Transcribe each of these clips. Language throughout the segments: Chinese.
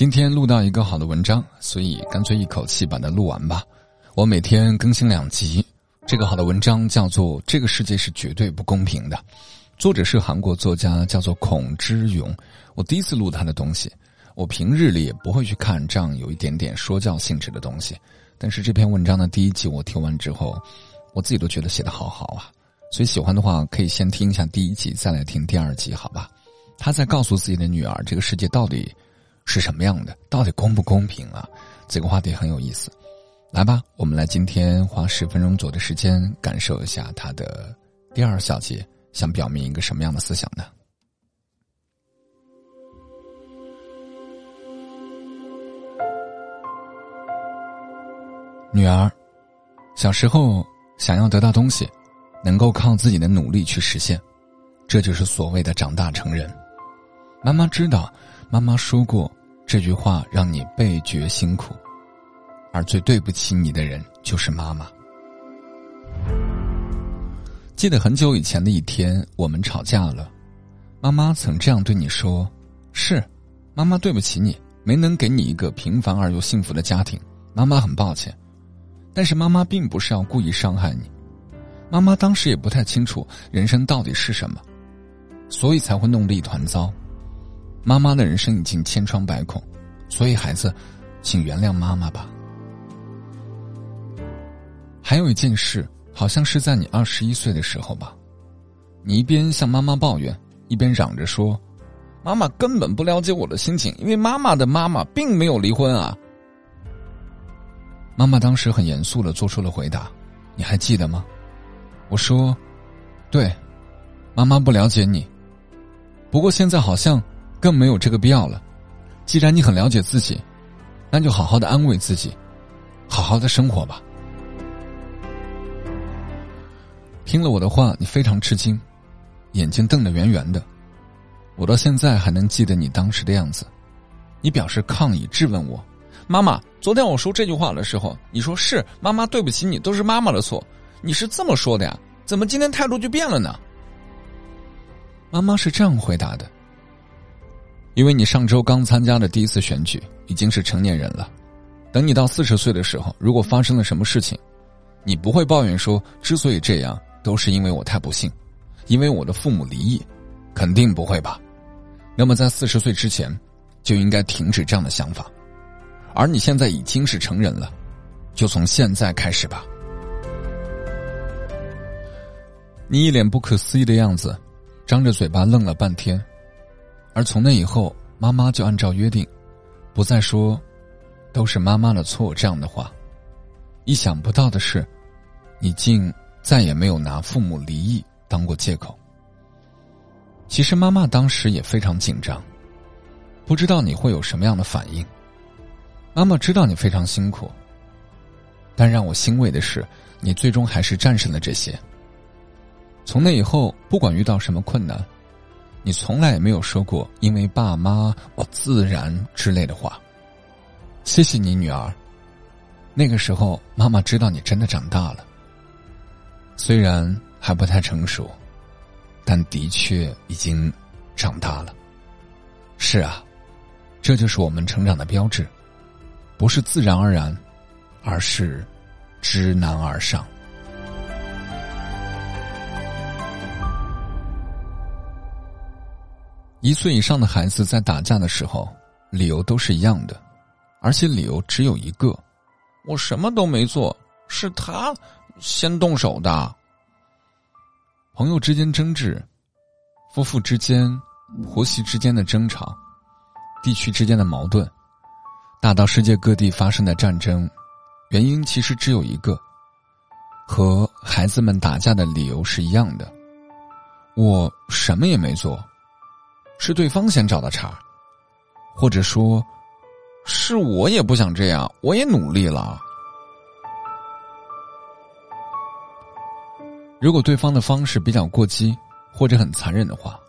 今天录到一个好的文章，所以干脆一口气把它录完吧。我每天更新两集。这个好的文章叫做《这个世界是绝对不公平的》，作者是韩国作家，叫做孔之勇。我第一次录他的东西，我平日里也不会去看这样有一点点说教性质的东西。但是这篇文章的第一集我听完之后，我自己都觉得写的好好啊。所以喜欢的话，可以先听一下第一集，再来听第二集，好吧？他在告诉自己的女儿，这个世界到底是什么样的，到底公不公平啊？这个话题很有意思。来吧，我们来今天花十分钟左右的时间，感受一下他的第二小节想表明一个什么样的思想呢？女儿，小时候想要得到东西。能够靠自己的努力去实现，这就是所谓的长大成人。妈妈知道，妈妈说过这句话让你倍觉辛苦，而最对不起你的人就是妈妈。记得很久以前的一天，我们吵架了，妈妈曾这样对你说：“是，妈妈对不起你，没能给你一个平凡而又幸福的家庭，妈妈很抱歉。但是妈妈并不是要故意伤害你。”妈妈当时也不太清楚人生到底是什么，所以才会弄得一团糟。妈妈的人生已经千疮百孔，所以孩子，请原谅妈妈吧。还有一件事，好像是在你二十一岁的时候吧，你一边向妈妈抱怨，一边嚷着说：“妈妈根本不了解我的心情，因为妈妈的妈妈并没有离婚啊。”妈妈当时很严肃的做出了回答，你还记得吗？我说：“对，妈妈不了解你。不过现在好像更没有这个必要了。既然你很了解自己，那就好好的安慰自己，好好的生活吧。”听了我的话，你非常吃惊，眼睛瞪得圆圆的。我到现在还能记得你当时的样子。你表示抗议，质问我：“妈妈，昨天我说这句话的时候，你说是妈妈对不起你，都是妈妈的错。”你是这么说的呀？怎么今天态度就变了呢？妈妈是这样回答的：“因为你上周刚参加的第一次选举，已经是成年人了。等你到四十岁的时候，如果发生了什么事情，你不会抱怨说之所以这样，都是因为我太不幸，因为我的父母离异，肯定不会吧？那么在四十岁之前，就应该停止这样的想法。而你现在已经是成人了，就从现在开始吧。”你一脸不可思议的样子，张着嘴巴愣了半天，而从那以后，妈妈就按照约定，不再说“都是妈妈的错”这样的话。意想不到的是，你竟再也没有拿父母离异当过借口。其实妈妈当时也非常紧张，不知道你会有什么样的反应。妈妈知道你非常辛苦，但让我欣慰的是，你最终还是战胜了这些。从那以后，不管遇到什么困难，你从来也没有说过“因为爸妈，我自然”之类的话。谢谢你，女儿。那个时候，妈妈知道你真的长大了，虽然还不太成熟，但的确已经长大了。是啊，这就是我们成长的标志，不是自然而然，而是知难而上。一岁以上的孩子在打架的时候，理由都是一样的，而且理由只有一个：我什么都没做，是他先动手的。朋友之间争执，夫妇之间、婆媳之间的争吵，地区之间的矛盾，大到世界各地发生的战争，原因其实只有一个，和孩子们打架的理由是一样的：我什么也没做。是对方先找的茬，或者说，是我也不想这样，我也努力了。如果对方的方式比较过激或者很残忍的话，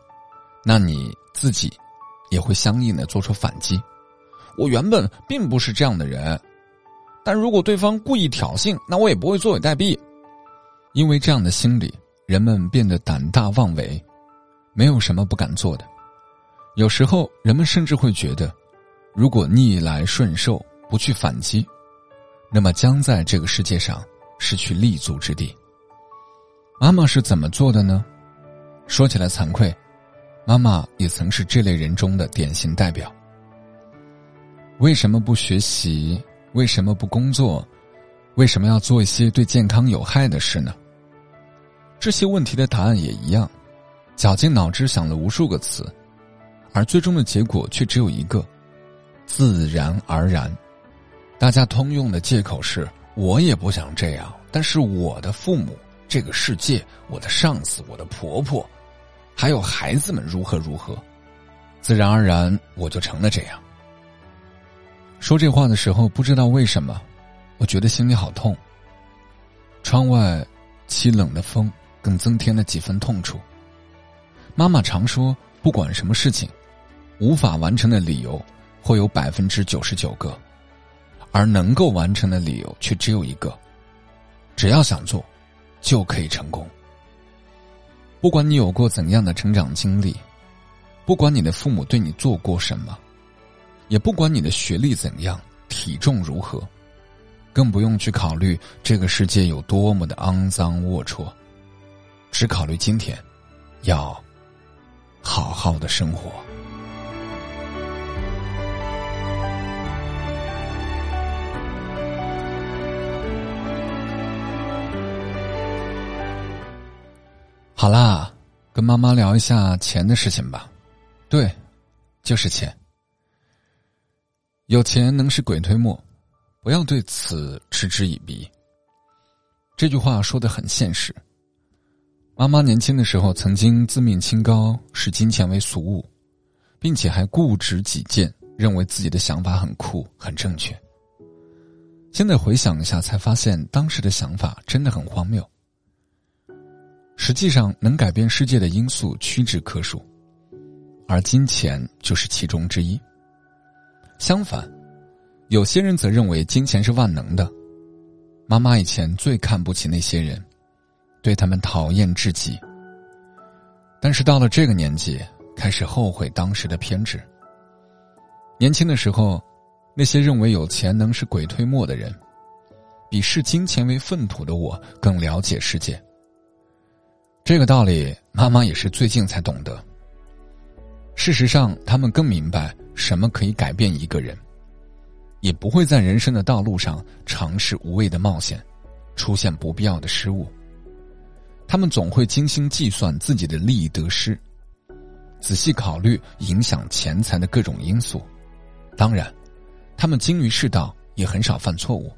那你自己也会相应的做出反击。我原本并不是这样的人，但如果对方故意挑衅，那我也不会坐以待毙。因为这样的心理，人们变得胆大妄为，没有什么不敢做的。有时候，人们甚至会觉得，如果逆来顺受，不去反击，那么将在这个世界上失去立足之地。妈妈是怎么做的呢？说起来惭愧，妈妈也曾是这类人中的典型代表。为什么不学习？为什么不工作？为什么要做一些对健康有害的事呢？这些问题的答案也一样，绞尽脑汁想了无数个词，而最终的结果却只有一个：自然而然。大家通用的借口是：我也不想这样，但是我的父母、这个世界、我的上司、我的婆婆，还有孩子们如何如何，自然而然我就成了这样。说这话的时候，不知道为什么，我觉得心里好痛。窗外凄冷的风。更增添了几分痛楚。妈妈常说，不管什么事情，无法完成的理由会有百分之九十九个，而能够完成的理由却只有一个。只要想做，就可以成功。不管你有过怎样的成长经历，不管你的父母对你做过什么，也不管你的学历怎样、体重如何，更不用去考虑这个世界有多么的肮脏龌龊。只考虑今天，要好好的生活。好啦，跟妈妈聊一下钱的事情吧。对，就是钱。有钱能使鬼推磨，不要对此嗤之以鼻。这句话说的很现实。妈妈年轻的时候曾经自命清高，视金钱为俗物，并且还固执己见，认为自己的想法很酷、很正确。现在回想一下，才发现当时的想法真的很荒谬。实际上，能改变世界的因素屈指可数，而金钱就是其中之一。相反，有些人则认为金钱是万能的。妈妈以前最看不起那些人。对他们讨厌至极，但是到了这个年纪，开始后悔当时的偏执。年轻的时候，那些认为有钱能使鬼推磨的人，比视金钱为粪土的我更了解世界。这个道理，妈妈也是最近才懂得。事实上，他们更明白什么可以改变一个人，也不会在人生的道路上尝试无谓的冒险，出现不必要的失误。他们总会精心计算自己的利益得失，仔细考虑影响钱财的各种因素。当然，他们精于世道，也很少犯错误，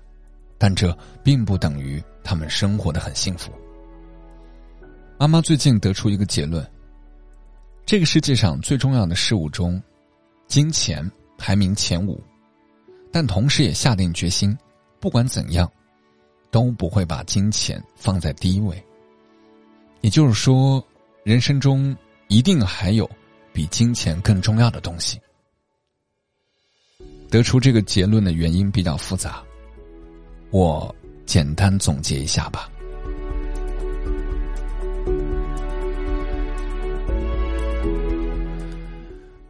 但这并不等于他们生活的很幸福。妈妈最近得出一个结论：这个世界上最重要的事物中，金钱排名前五，但同时也下定决心，不管怎样，都不会把金钱放在第一位。也就是说，人生中一定还有比金钱更重要的东西。得出这个结论的原因比较复杂，我简单总结一下吧。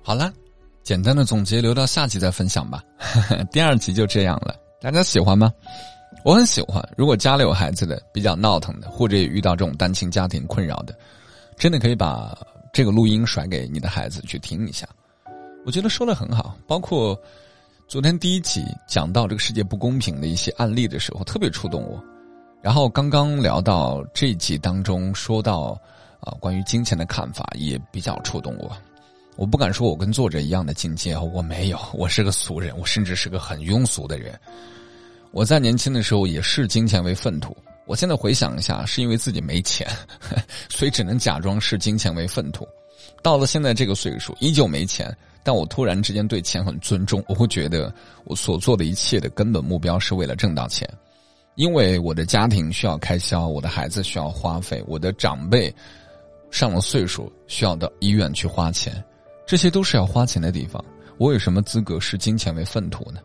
好了，简单的总结留到下集再分享吧。第二集就这样了，大家喜欢吗？我很喜欢，如果家里有孩子的，比较闹腾的，或者也遇到这种单亲家庭困扰的，真的可以把这个录音甩给你的孩子去听一下。我觉得说的很好，包括昨天第一集讲到这个世界不公平的一些案例的时候，特别触动我。然后刚刚聊到这一集当中说到啊关于金钱的看法，也比较触动我。我不敢说我跟作者一样的境界，我没有，我是个俗人，我甚至是个很庸俗的人。我在年轻的时候也视金钱为粪土，我现在回想一下，是因为自己没钱，所以只能假装视金钱为粪土。到了现在这个岁数，依旧没钱，但我突然之间对钱很尊重，我会觉得我所做的一切的根本目标是为了挣到钱，因为我的家庭需要开销，我的孩子需要花费，我的长辈上了岁数需要到医院去花钱，这些都是要花钱的地方，我有什么资格视金钱为粪土呢？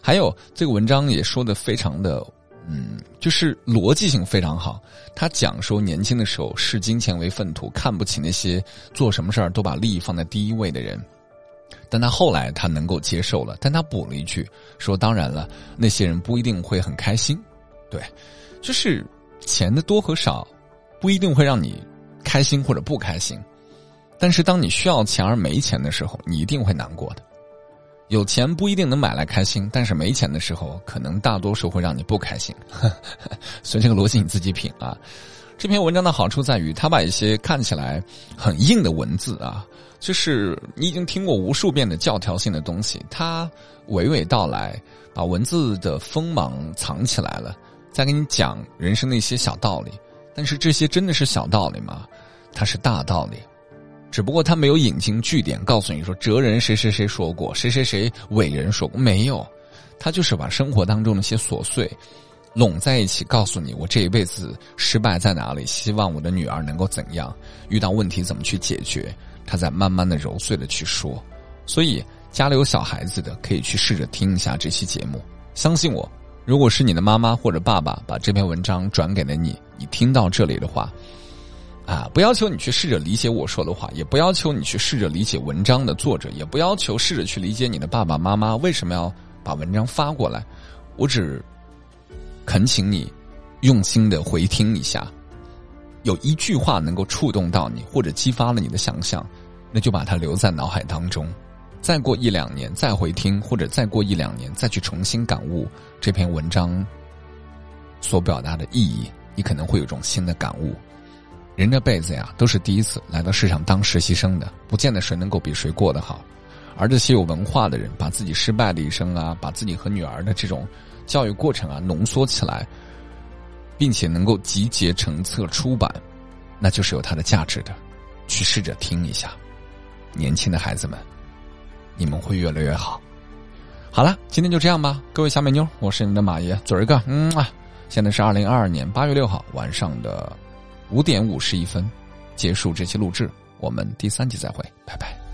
还有这个文章也说的非常的，嗯，就是逻辑性非常好。他讲说年轻的时候视金钱为粪土，看不起那些做什么事儿都把利益放在第一位的人。但他后来他能够接受了，但他补了一句说：“当然了，那些人不一定会很开心。”对，就是钱的多和少，不一定会让你开心或者不开心。但是当你需要钱而没钱的时候，你一定会难过的。有钱不一定能买来开心，但是没钱的时候，可能大多数会让你不开心。所以这个逻辑你自己品啊。这篇文章的好处在于，他把一些看起来很硬的文字啊，就是你已经听过无数遍的教条性的东西，他娓娓道来，把文字的锋芒藏起来了，再给你讲人生的一些小道理。但是这些真的是小道理吗？它是大道理。只不过他没有引经据典，告诉你说哲人谁谁谁说过，谁谁谁伟人说过，没有，他就是把生活当中的一些琐碎拢在一起，告诉你我这一辈子失败在哪里，希望我的女儿能够怎样，遇到问题怎么去解决，他在慢慢的揉碎的去说。所以家里有小孩子的可以去试着听一下这期节目，相信我，如果是你的妈妈或者爸爸把这篇文章转给了你，你听到这里的话。啊，不要求你去试着理解我说的话，也不要求你去试着理解文章的作者，也不要求试着去理解你的爸爸妈妈为什么要把文章发过来。我只恳请你用心的回听一下，有一句话能够触动到你，或者激发了你的想象，那就把它留在脑海当中。再过一两年再回听，或者再过一两年再去重新感悟这篇文章所表达的意义，你可能会有种新的感悟。人这辈子呀，都是第一次来到市场当实习生的，不见得谁能够比谁过得好。而这些有文化的人，把自己失败的一生啊，把自己和女儿的这种教育过程啊浓缩起来，并且能够集结成册出版，那就是有它的价值的。去试着听一下，年轻的孩子们，你们会越来越好。好了，今天就这样吧，各位小美妞，我是你们的马爷，嘴儿哥，嗯啊，现在是二零二二年八月六号晚上的。五点五十一分，结束这期录制，我们第三集再会，拜拜。